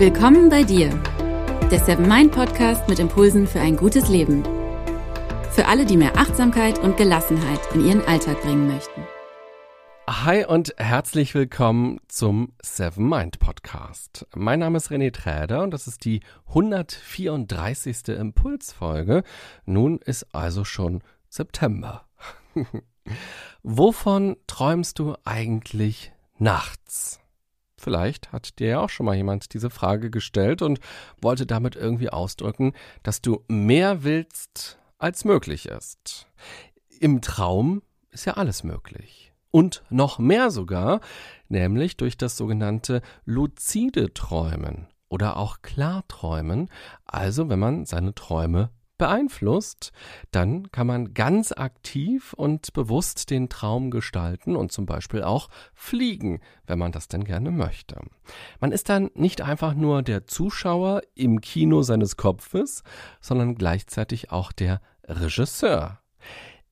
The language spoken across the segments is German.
Willkommen bei dir, der Seven Mind Podcast mit Impulsen für ein gutes Leben. Für alle, die mehr Achtsamkeit und Gelassenheit in ihren Alltag bringen möchten. Hi und herzlich willkommen zum Seven Mind Podcast. Mein Name ist René Träder und das ist die 134. Impulsfolge. Nun ist also schon September. Wovon träumst du eigentlich nachts? Vielleicht hat dir ja auch schon mal jemand diese Frage gestellt und wollte damit irgendwie ausdrücken, dass du mehr willst, als möglich ist. Im Traum ist ja alles möglich. Und noch mehr sogar, nämlich durch das sogenannte luzide Träumen oder auch Klarträumen, also wenn man seine Träume beeinflusst, dann kann man ganz aktiv und bewusst den Traum gestalten und zum Beispiel auch fliegen, wenn man das denn gerne möchte. Man ist dann nicht einfach nur der Zuschauer im Kino seines Kopfes, sondern gleichzeitig auch der Regisseur.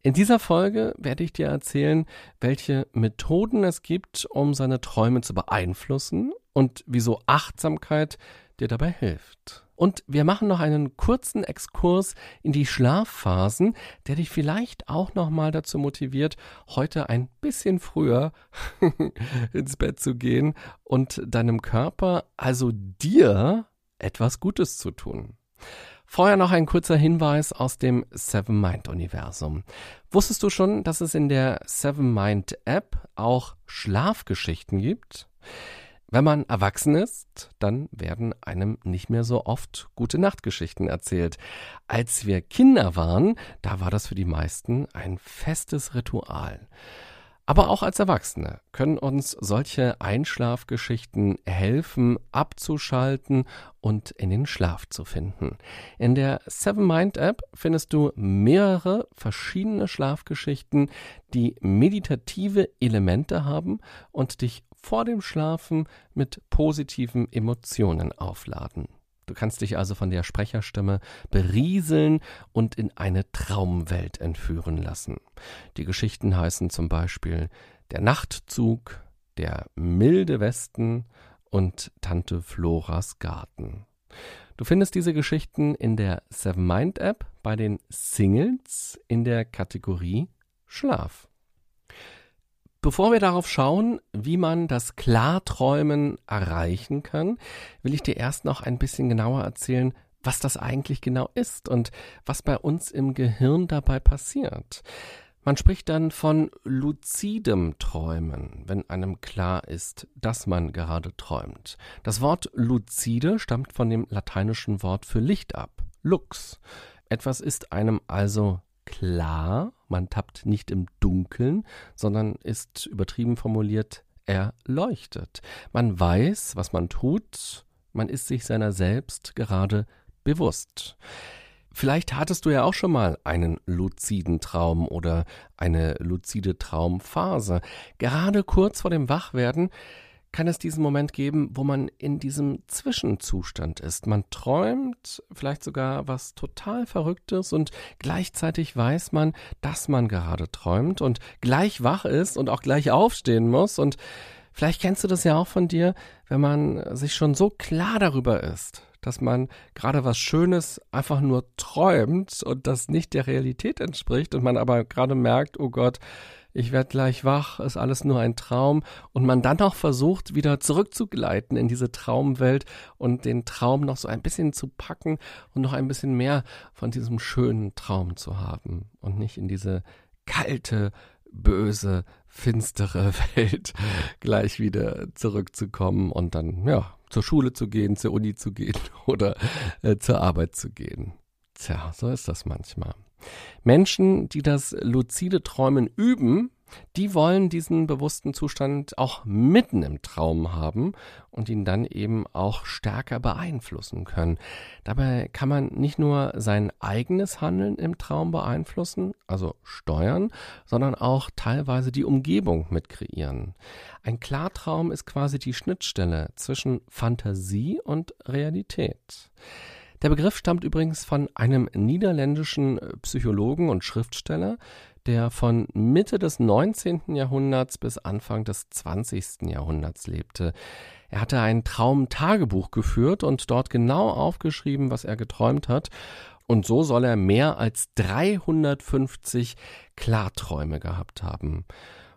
In dieser Folge werde ich dir erzählen, welche Methoden es gibt, um seine Träume zu beeinflussen und wieso Achtsamkeit dir dabei hilft. Und wir machen noch einen kurzen Exkurs in die Schlafphasen, der dich vielleicht auch nochmal dazu motiviert, heute ein bisschen früher ins Bett zu gehen und deinem Körper, also dir, etwas Gutes zu tun. Vorher noch ein kurzer Hinweis aus dem Seven Mind Universum. Wusstest du schon, dass es in der Seven Mind App auch Schlafgeschichten gibt? Wenn man erwachsen ist, dann werden einem nicht mehr so oft gute Nachtgeschichten erzählt. Als wir Kinder waren, da war das für die meisten ein festes Ritual. Aber auch als Erwachsene können uns solche Einschlafgeschichten helfen, abzuschalten und in den Schlaf zu finden. In der Seven Mind App findest du mehrere verschiedene Schlafgeschichten, die meditative Elemente haben und dich vor dem Schlafen mit positiven Emotionen aufladen. Du kannst dich also von der Sprecherstimme berieseln und in eine Traumwelt entführen lassen. Die Geschichten heißen zum Beispiel Der Nachtzug, Der milde Westen und Tante Floras Garten. Du findest diese Geschichten in der Seven Mind App bei den Singles in der Kategorie Schlaf. Bevor wir darauf schauen, wie man das Klarträumen erreichen kann, will ich dir erst noch ein bisschen genauer erzählen, was das eigentlich genau ist und was bei uns im Gehirn dabei passiert. Man spricht dann von luzidem Träumen, wenn einem klar ist, dass man gerade träumt. Das Wort luzide stammt von dem lateinischen Wort für Licht ab, lux. Etwas ist einem also klar, man tappt nicht im Dunkeln, sondern ist übertrieben formuliert erleuchtet. Man weiß, was man tut, man ist sich seiner selbst gerade bewusst. Vielleicht hattest du ja auch schon mal einen luziden Traum oder eine luzide Traumphase. Gerade kurz vor dem Wachwerden kann es diesen Moment geben, wo man in diesem Zwischenzustand ist. Man träumt vielleicht sogar was total Verrücktes und gleichzeitig weiß man, dass man gerade träumt und gleich wach ist und auch gleich aufstehen muss. Und vielleicht kennst du das ja auch von dir, wenn man sich schon so klar darüber ist, dass man gerade was Schönes einfach nur träumt und das nicht der Realität entspricht und man aber gerade merkt, oh Gott, ich werde gleich wach, ist alles nur ein Traum und man dann noch versucht, wieder zurückzugleiten in diese Traumwelt und den Traum noch so ein bisschen zu packen und noch ein bisschen mehr von diesem schönen Traum zu haben und nicht in diese kalte, böse, finstere Welt gleich wieder zurückzukommen und dann, ja, zur Schule zu gehen, zur Uni zu gehen oder äh, zur Arbeit zu gehen. Tja, so ist das manchmal. Menschen, die das luzide Träumen üben, die wollen diesen bewussten Zustand auch mitten im Traum haben und ihn dann eben auch stärker beeinflussen können. Dabei kann man nicht nur sein eigenes Handeln im Traum beeinflussen, also steuern, sondern auch teilweise die Umgebung mit kreieren. Ein Klartraum ist quasi die Schnittstelle zwischen Fantasie und Realität. Der Begriff stammt übrigens von einem niederländischen Psychologen und Schriftsteller, der von Mitte des 19. Jahrhunderts bis Anfang des 20. Jahrhunderts lebte. Er hatte ein Traumtagebuch geführt und dort genau aufgeschrieben, was er geträumt hat. Und so soll er mehr als 350 Klarträume gehabt haben.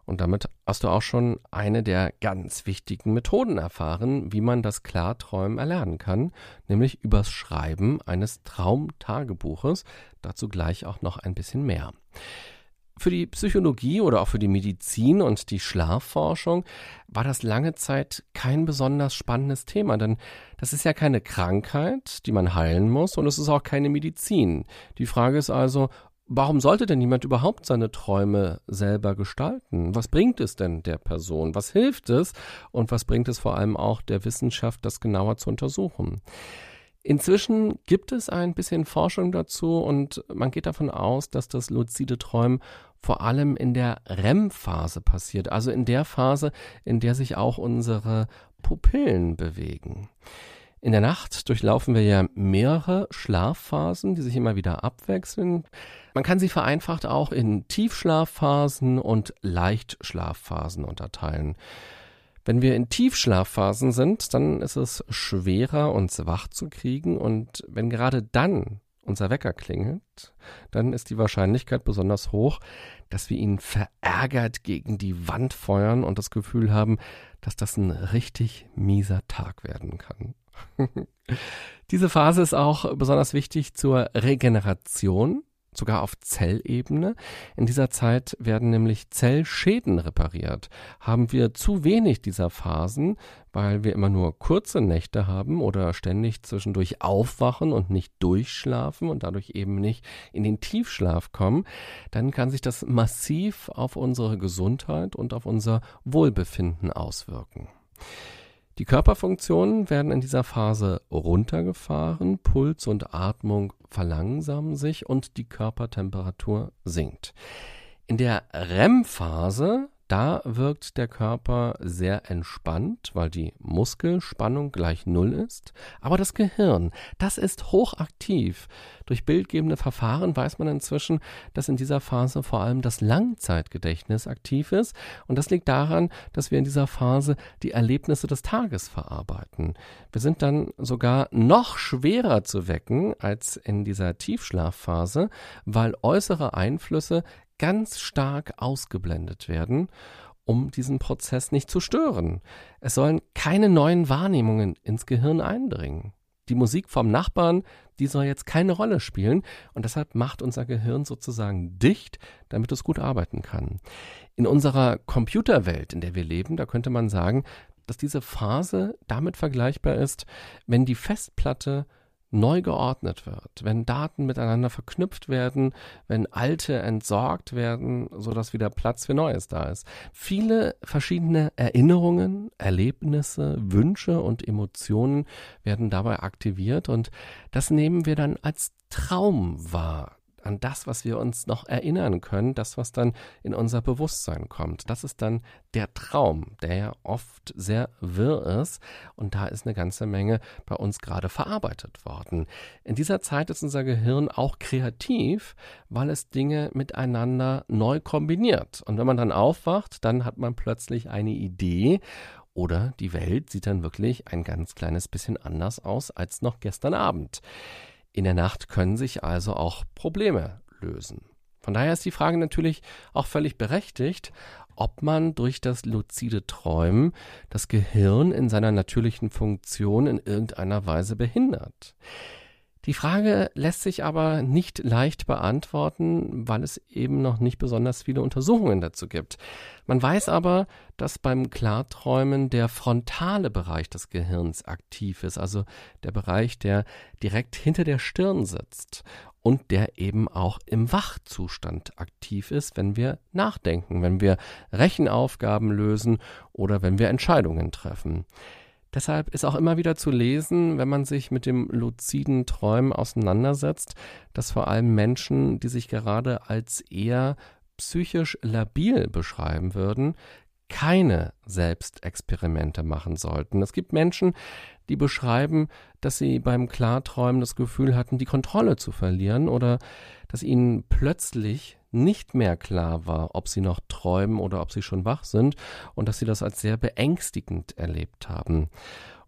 Und damit hast du auch schon eine der ganz wichtigen Methoden erfahren, wie man das Klarträumen erlernen kann, nämlich übers Schreiben eines Traumtagebuches. Dazu gleich auch noch ein bisschen mehr. Für die Psychologie oder auch für die Medizin und die Schlafforschung war das lange Zeit kein besonders spannendes Thema, denn das ist ja keine Krankheit, die man heilen muss und es ist auch keine Medizin. Die Frage ist also, Warum sollte denn jemand überhaupt seine Träume selber gestalten? Was bringt es denn der Person? Was hilft es? Und was bringt es vor allem auch der Wissenschaft, das genauer zu untersuchen? Inzwischen gibt es ein bisschen Forschung dazu und man geht davon aus, dass das luzide Träumen vor allem in der REM-Phase passiert, also in der Phase, in der sich auch unsere Pupillen bewegen. In der Nacht durchlaufen wir ja mehrere Schlafphasen, die sich immer wieder abwechseln. Man kann sie vereinfacht auch in Tiefschlafphasen und Leichtschlafphasen unterteilen. Wenn wir in Tiefschlafphasen sind, dann ist es schwerer, uns wach zu kriegen und wenn gerade dann unser Wecker klingelt, dann ist die Wahrscheinlichkeit besonders hoch, dass wir ihn verärgert gegen die Wand feuern und das Gefühl haben, dass das ein richtig mieser Tag werden kann. Diese Phase ist auch besonders wichtig zur Regeneration, sogar auf Zellebene. In dieser Zeit werden nämlich Zellschäden repariert. Haben wir zu wenig dieser Phasen, weil wir immer nur kurze Nächte haben oder ständig zwischendurch aufwachen und nicht durchschlafen und dadurch eben nicht in den Tiefschlaf kommen, dann kann sich das massiv auf unsere Gesundheit und auf unser Wohlbefinden auswirken. Die Körperfunktionen werden in dieser Phase runtergefahren, Puls und Atmung verlangsamen sich und die Körpertemperatur sinkt. In der REM-Phase da wirkt der Körper sehr entspannt, weil die Muskelspannung gleich Null ist. Aber das Gehirn, das ist hochaktiv. Durch bildgebende Verfahren weiß man inzwischen, dass in dieser Phase vor allem das Langzeitgedächtnis aktiv ist. Und das liegt daran, dass wir in dieser Phase die Erlebnisse des Tages verarbeiten. Wir sind dann sogar noch schwerer zu wecken als in dieser Tiefschlafphase, weil äußere Einflüsse ganz stark ausgeblendet werden, um diesen Prozess nicht zu stören. Es sollen keine neuen Wahrnehmungen ins Gehirn eindringen. Die Musik vom Nachbarn, die soll jetzt keine Rolle spielen und deshalb macht unser Gehirn sozusagen dicht, damit es gut arbeiten kann. In unserer Computerwelt, in der wir leben, da könnte man sagen, dass diese Phase damit vergleichbar ist, wenn die Festplatte neu geordnet wird, wenn Daten miteinander verknüpft werden, wenn alte entsorgt werden, sodass wieder Platz für Neues da ist. Viele verschiedene Erinnerungen, Erlebnisse, Wünsche und Emotionen werden dabei aktiviert und das nehmen wir dann als Traum wahr an das, was wir uns noch erinnern können, das, was dann in unser Bewusstsein kommt. Das ist dann der Traum, der ja oft sehr wirr ist und da ist eine ganze Menge bei uns gerade verarbeitet worden. In dieser Zeit ist unser Gehirn auch kreativ, weil es Dinge miteinander neu kombiniert. Und wenn man dann aufwacht, dann hat man plötzlich eine Idee oder die Welt sieht dann wirklich ein ganz kleines bisschen anders aus als noch gestern Abend. In der Nacht können sich also auch Probleme lösen. Von daher ist die Frage natürlich auch völlig berechtigt, ob man durch das luzide Träumen das Gehirn in seiner natürlichen Funktion in irgendeiner Weise behindert. Die Frage lässt sich aber nicht leicht beantworten, weil es eben noch nicht besonders viele Untersuchungen dazu gibt. Man weiß aber, dass beim Klarträumen der frontale Bereich des Gehirns aktiv ist, also der Bereich, der direkt hinter der Stirn sitzt und der eben auch im Wachzustand aktiv ist, wenn wir nachdenken, wenn wir Rechenaufgaben lösen oder wenn wir Entscheidungen treffen. Deshalb ist auch immer wieder zu lesen, wenn man sich mit dem luziden Träumen auseinandersetzt, dass vor allem Menschen, die sich gerade als eher psychisch labil beschreiben würden, keine Selbstexperimente machen sollten. Es gibt Menschen, die beschreiben, dass sie beim Klarträumen das Gefühl hatten, die Kontrolle zu verlieren oder dass ihnen plötzlich nicht mehr klar war, ob sie noch träumen oder ob sie schon wach sind und dass sie das als sehr beängstigend erlebt haben.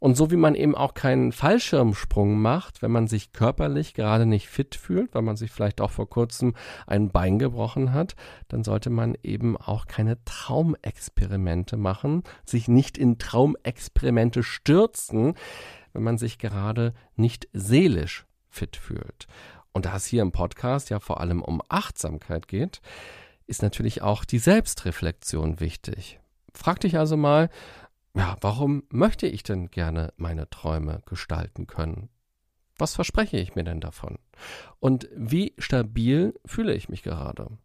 Und so wie man eben auch keinen Fallschirmsprung macht, wenn man sich körperlich gerade nicht fit fühlt, weil man sich vielleicht auch vor kurzem ein Bein gebrochen hat, dann sollte man eben auch keine Traumexperimente machen, sich nicht in Traumexperimente stürzen, wenn man sich gerade nicht seelisch fit fühlt. Und da es hier im Podcast ja vor allem um Achtsamkeit geht, ist natürlich auch die Selbstreflexion wichtig. Frag dich also mal, ja, warum möchte ich denn gerne meine Träume gestalten können? Was verspreche ich mir denn davon? Und wie stabil fühle ich mich gerade?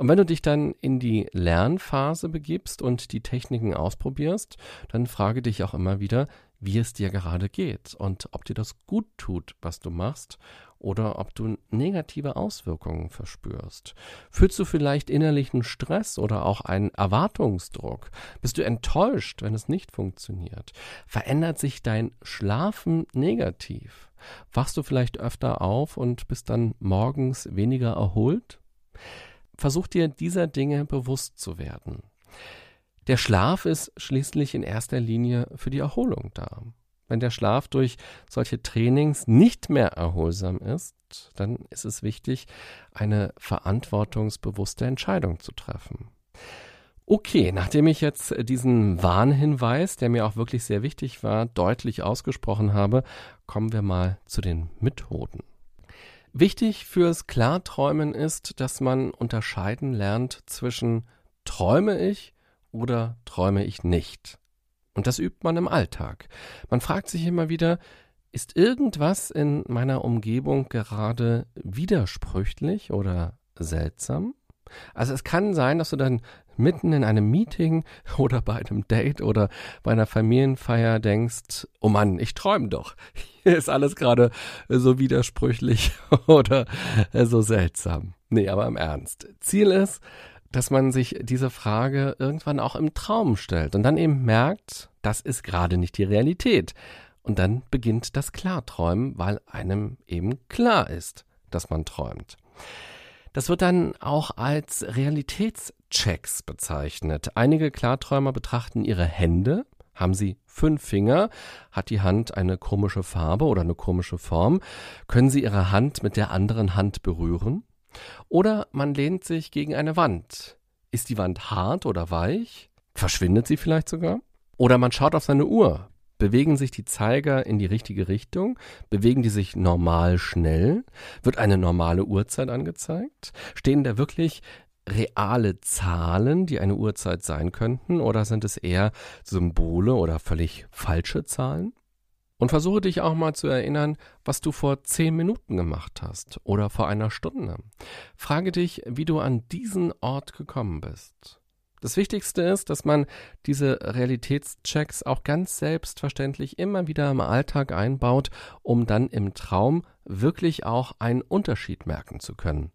Und wenn du dich dann in die Lernphase begibst und die Techniken ausprobierst, dann frage dich auch immer wieder, wie es dir gerade geht und ob dir das gut tut, was du machst oder ob du negative Auswirkungen verspürst. Fühlst du vielleicht innerlichen Stress oder auch einen Erwartungsdruck? Bist du enttäuscht, wenn es nicht funktioniert? Verändert sich dein Schlafen negativ? Wachst du vielleicht öfter auf und bist dann morgens weniger erholt? Versuch dir dieser Dinge bewusst zu werden. Der Schlaf ist schließlich in erster Linie für die Erholung da. Wenn der Schlaf durch solche Trainings nicht mehr erholsam ist, dann ist es wichtig, eine verantwortungsbewusste Entscheidung zu treffen. Okay, nachdem ich jetzt diesen Warnhinweis, der mir auch wirklich sehr wichtig war, deutlich ausgesprochen habe, kommen wir mal zu den Methoden. Wichtig fürs Klarträumen ist, dass man unterscheiden lernt zwischen träume ich oder träume ich nicht. Und das übt man im Alltag. Man fragt sich immer wieder, ist irgendwas in meiner Umgebung gerade widersprüchlich oder seltsam? Also es kann sein, dass du dann mitten in einem Meeting oder bei einem Date oder bei einer Familienfeier denkst, oh Mann, ich träume doch. Hier ist alles gerade so widersprüchlich oder so seltsam. Nee, aber im Ernst. Ziel ist, dass man sich diese Frage irgendwann auch im Traum stellt und dann eben merkt, das ist gerade nicht die Realität. Und dann beginnt das Klarträumen, weil einem eben klar ist, dass man träumt. Das wird dann auch als Realitätschecks bezeichnet. Einige Klarträumer betrachten ihre Hände. Haben sie fünf Finger? Hat die Hand eine komische Farbe oder eine komische Form? Können sie ihre Hand mit der anderen Hand berühren? Oder man lehnt sich gegen eine Wand. Ist die Wand hart oder weich? Verschwindet sie vielleicht sogar? Oder man schaut auf seine Uhr. Bewegen sich die Zeiger in die richtige Richtung? Bewegen die sich normal schnell? Wird eine normale Uhrzeit angezeigt? Stehen da wirklich reale Zahlen, die eine Uhrzeit sein könnten? Oder sind es eher Symbole oder völlig falsche Zahlen? Und versuche dich auch mal zu erinnern, was du vor zehn Minuten gemacht hast oder vor einer Stunde. Frage dich, wie du an diesen Ort gekommen bist. Das Wichtigste ist, dass man diese Realitätschecks auch ganz selbstverständlich immer wieder im Alltag einbaut, um dann im Traum wirklich auch einen Unterschied merken zu können.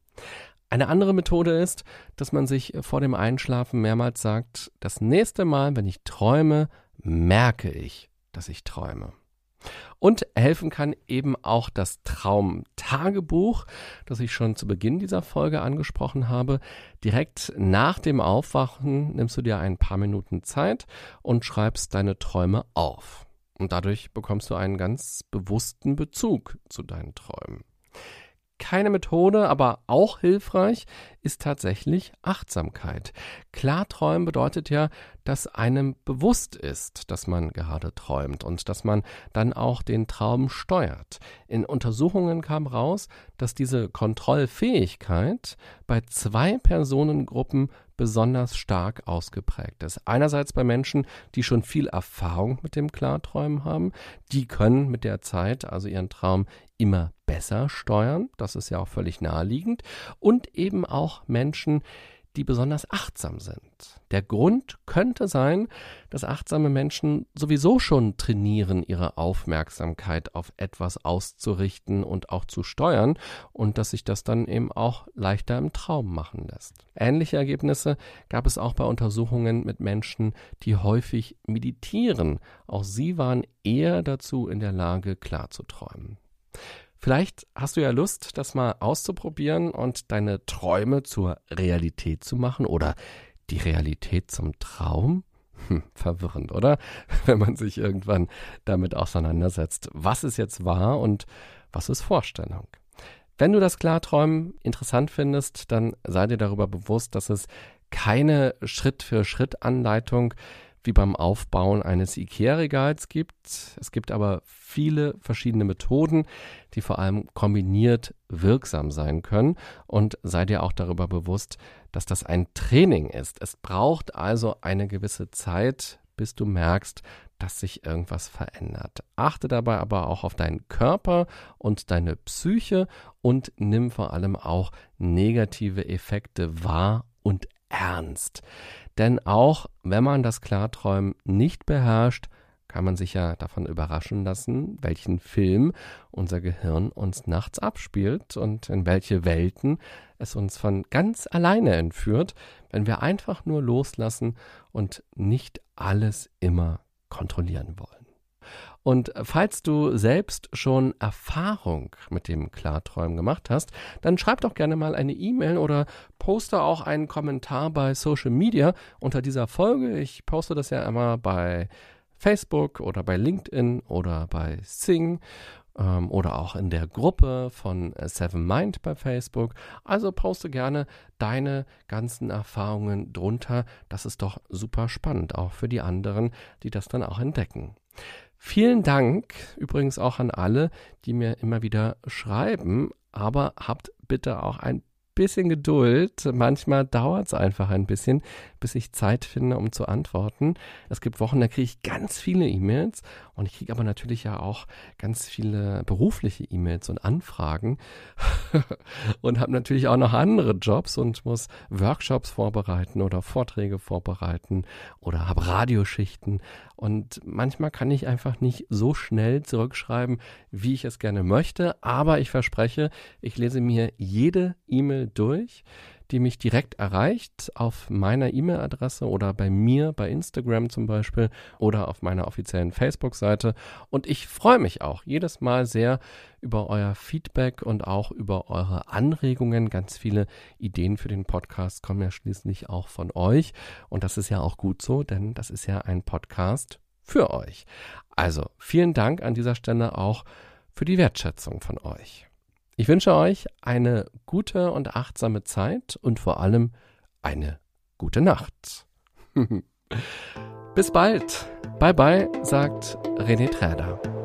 Eine andere Methode ist, dass man sich vor dem Einschlafen mehrmals sagt, das nächste Mal, wenn ich träume, merke ich, dass ich träume. Und helfen kann eben auch das Traumtagebuch, das ich schon zu Beginn dieser Folge angesprochen habe. Direkt nach dem Aufwachen nimmst du dir ein paar Minuten Zeit und schreibst deine Träume auf. Und dadurch bekommst du einen ganz bewussten Bezug zu deinen Träumen keine Methode, aber auch hilfreich ist tatsächlich Achtsamkeit. Klarträumen bedeutet ja, dass einem bewusst ist, dass man gerade träumt und dass man dann auch den Traum steuert. In Untersuchungen kam raus, dass diese Kontrollfähigkeit bei zwei Personengruppen besonders stark ausgeprägt ist. Einerseits bei Menschen, die schon viel Erfahrung mit dem Klarträumen haben, die können mit der Zeit also ihren Traum immer besser steuern, das ist ja auch völlig naheliegend, und eben auch Menschen, die besonders achtsam sind. Der Grund könnte sein, dass achtsame Menschen sowieso schon trainieren, ihre Aufmerksamkeit auf etwas auszurichten und auch zu steuern und dass sich das dann eben auch leichter im Traum machen lässt. Ähnliche Ergebnisse gab es auch bei Untersuchungen mit Menschen, die häufig meditieren. Auch sie waren eher dazu in der Lage, klar zu träumen. Vielleicht hast du ja Lust, das mal auszuprobieren und deine Träume zur Realität zu machen oder die Realität zum Traum? Hm, verwirrend, oder? Wenn man sich irgendwann damit auseinandersetzt, was ist jetzt wahr und was ist Vorstellung. Wenn du das Klarträumen interessant findest, dann sei dir darüber bewusst, dass es keine Schritt-für-Schritt-Anleitung wie beim Aufbauen eines IKEA-Regals gibt. Es gibt aber viele verschiedene Methoden, die vor allem kombiniert wirksam sein können. Und sei dir auch darüber bewusst, dass das ein Training ist. Es braucht also eine gewisse Zeit, bis du merkst, dass sich irgendwas verändert. Achte dabei aber auch auf deinen Körper und deine Psyche und nimm vor allem auch negative Effekte wahr und ernst. Denn auch wenn man das Klarträumen nicht beherrscht, kann man sich ja davon überraschen lassen, welchen Film unser Gehirn uns nachts abspielt und in welche Welten es uns von ganz alleine entführt, wenn wir einfach nur loslassen und nicht alles immer kontrollieren wollen. Und falls du selbst schon Erfahrung mit dem Klarträumen gemacht hast, dann schreib doch gerne mal eine E-Mail oder poste auch einen Kommentar bei Social Media unter dieser Folge. Ich poste das ja immer bei Facebook oder bei LinkedIn oder bei Sing ähm, oder auch in der Gruppe von Seven Mind bei Facebook. Also poste gerne deine ganzen Erfahrungen drunter. Das ist doch super spannend, auch für die anderen, die das dann auch entdecken. Vielen Dank übrigens auch an alle, die mir immer wieder schreiben, aber habt bitte auch ein bisschen Geduld. Manchmal dauert es einfach ein bisschen, bis ich Zeit finde, um zu antworten. Es gibt Wochen, da kriege ich ganz viele E-Mails und ich kriege aber natürlich ja auch ganz viele berufliche E-Mails und Anfragen und habe natürlich auch noch andere Jobs und muss Workshops vorbereiten oder Vorträge vorbereiten oder habe Radioschichten und manchmal kann ich einfach nicht so schnell zurückschreiben, wie ich es gerne möchte, aber ich verspreche, ich lese mir jede E-Mail durch, die mich direkt erreicht auf meiner E-Mail-Adresse oder bei mir bei Instagram zum Beispiel oder auf meiner offiziellen Facebook-Seite. Und ich freue mich auch jedes Mal sehr über euer Feedback und auch über eure Anregungen. Ganz viele Ideen für den Podcast kommen ja schließlich auch von euch. Und das ist ja auch gut so, denn das ist ja ein Podcast für euch. Also vielen Dank an dieser Stelle auch für die Wertschätzung von euch. Ich wünsche euch eine gute und achtsame Zeit und vor allem eine gute Nacht. Bis bald. Bye bye, sagt René Träder.